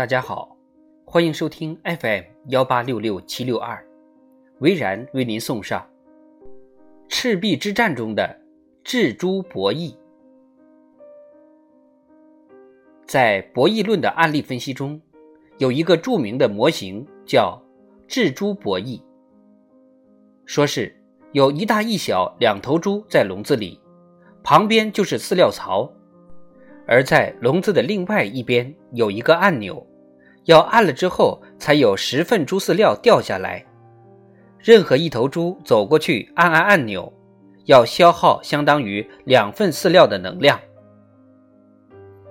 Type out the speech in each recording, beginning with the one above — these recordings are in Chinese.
大家好，欢迎收听 FM 幺八六六七六二，维然为您送上赤壁之战中的智猪博弈。在博弈论的案例分析中，有一个著名的模型叫智猪博弈，说是有一大一小两头猪在笼子里，旁边就是饲料槽，而在笼子的另外一边有一个按钮。要按了之后，才有十份猪饲料掉下来。任何一头猪走过去按按按钮，要消耗相当于两份饲料的能量。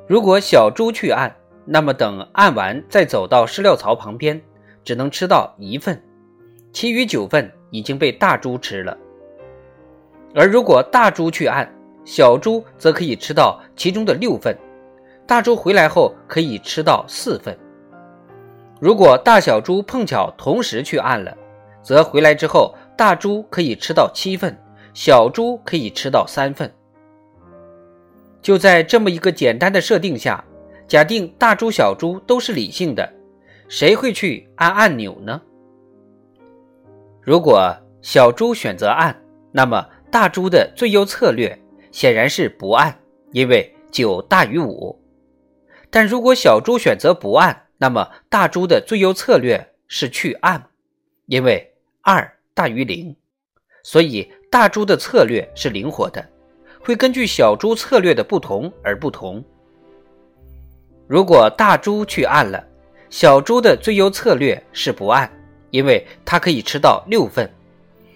如果小猪去按，那么等按完再走到饲料槽旁边，只能吃到一份，其余九份已经被大猪吃了。而如果大猪去按，小猪则可以吃到其中的六份，大猪回来后可以吃到四份。如果大小猪碰巧同时去按了，则回来之后，大猪可以吃到七份，小猪可以吃到三份。就在这么一个简单的设定下，假定大猪、小猪都是理性的，谁会去按按钮呢？如果小猪选择按，那么大猪的最优策略显然是不按，因为九大于五。但如果小猪选择不按，那么大猪的最优策略是去按，因为二大于零，所以大猪的策略是灵活的，会根据小猪策略的不同而不同。如果大猪去按了，小猪的最优策略是不按，因为它可以吃到六份；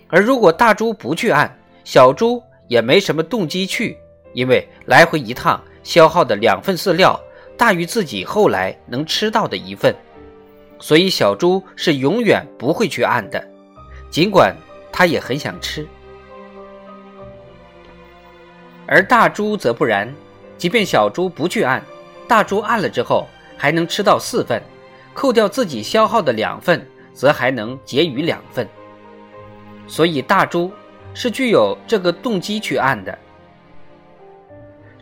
而如果大猪不去按，小猪也没什么动机去，因为来回一趟消耗的两份饲料。大于自己后来能吃到的一份，所以小猪是永远不会去按的，尽管它也很想吃。而大猪则不然，即便小猪不去按，大猪按了之后还能吃到四份，扣掉自己消耗的两份，则还能结余两份。所以大猪是具有这个动机去按的。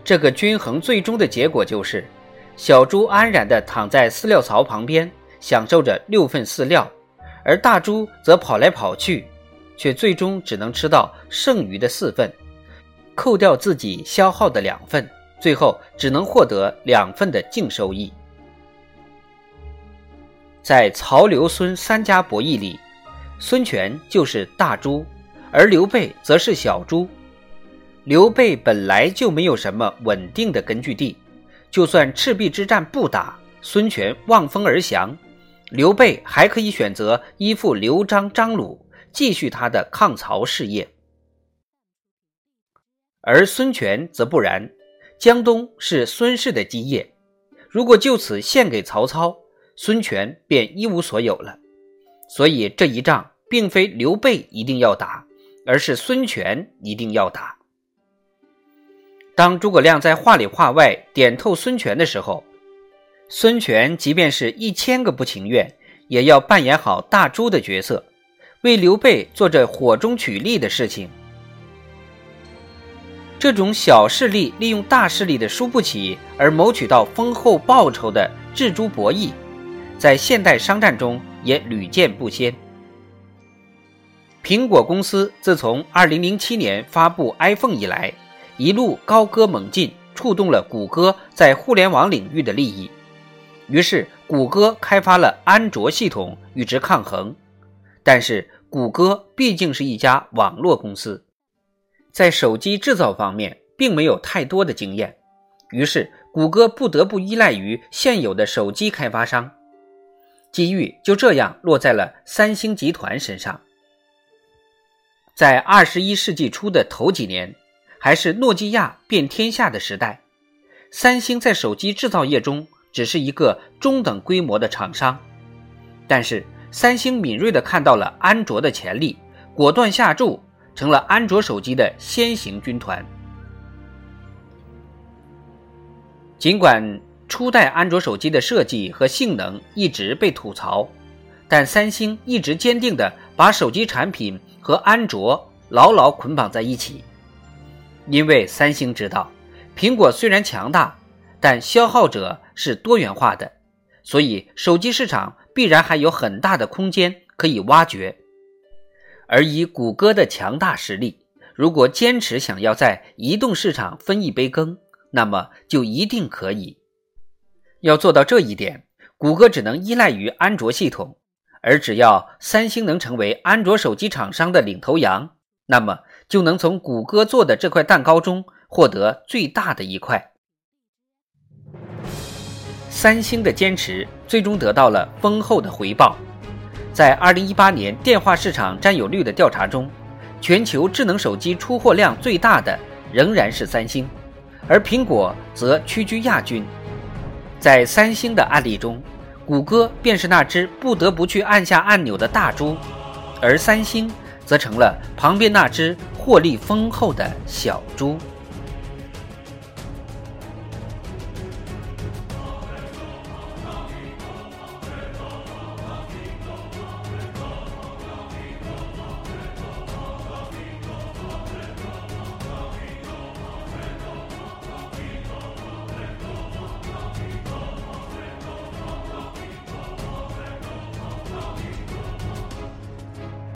这个均衡最终的结果就是。小猪安然地躺在饲料槽旁边，享受着六份饲料，而大猪则跑来跑去，却最终只能吃到剩余的四份，扣掉自己消耗的两份，最后只能获得两份的净收益。在曹刘孙三家博弈里，孙权就是大猪，而刘备则是小猪。刘备本来就没有什么稳定的根据地。就算赤壁之战不打，孙权望风而降，刘备还可以选择依附刘璋、张鲁，继续他的抗曹事业。而孙权则不然，江东是孙氏的基业，如果就此献给曹操，孙权便一无所有了。所以这一仗并非刘备一定要打，而是孙权一定要打。当诸葛亮在话里话外点透孙权的时候，孙权即便是一千个不情愿，也要扮演好大猪的角色，为刘备做着火中取栗的事情。这种小势力利用大势力的输不起而谋取到丰厚报酬的智猪博弈，在现代商战中也屡见不鲜。苹果公司自从2007年发布 iPhone 以来，一路高歌猛进，触动了谷歌在互联网领域的利益。于是，谷歌开发了安卓系统与之抗衡。但是，谷歌毕竟是一家网络公司，在手机制造方面并没有太多的经验。于是，谷歌不得不依赖于现有的手机开发商。机遇就这样落在了三星集团身上。在二十一世纪初的头几年。还是诺基亚遍天下的时代，三星在手机制造业中只是一个中等规模的厂商。但是，三星敏锐地看到了安卓的潜力，果断下注，成了安卓手机的先行军团。尽管初代安卓手机的设计和性能一直被吐槽，但三星一直坚定地把手机产品和安卓牢牢捆绑在一起。因为三星知道，苹果虽然强大，但消耗者是多元化的，所以手机市场必然还有很大的空间可以挖掘。而以谷歌的强大实力，如果坚持想要在移动市场分一杯羹，那么就一定可以。要做到这一点，谷歌只能依赖于安卓系统，而只要三星能成为安卓手机厂商的领头羊，那么就能从谷歌做的这块蛋糕中获得最大的一块。三星的坚持最终得到了丰厚的回报。在2018年电话市场占有率的调查中，全球智能手机出货量最大的仍然是三星，而苹果则屈居亚军。在三星的案例中，谷歌便是那只不得不去按下按钮的大猪，而三星则成了旁边那只获利丰厚的小猪。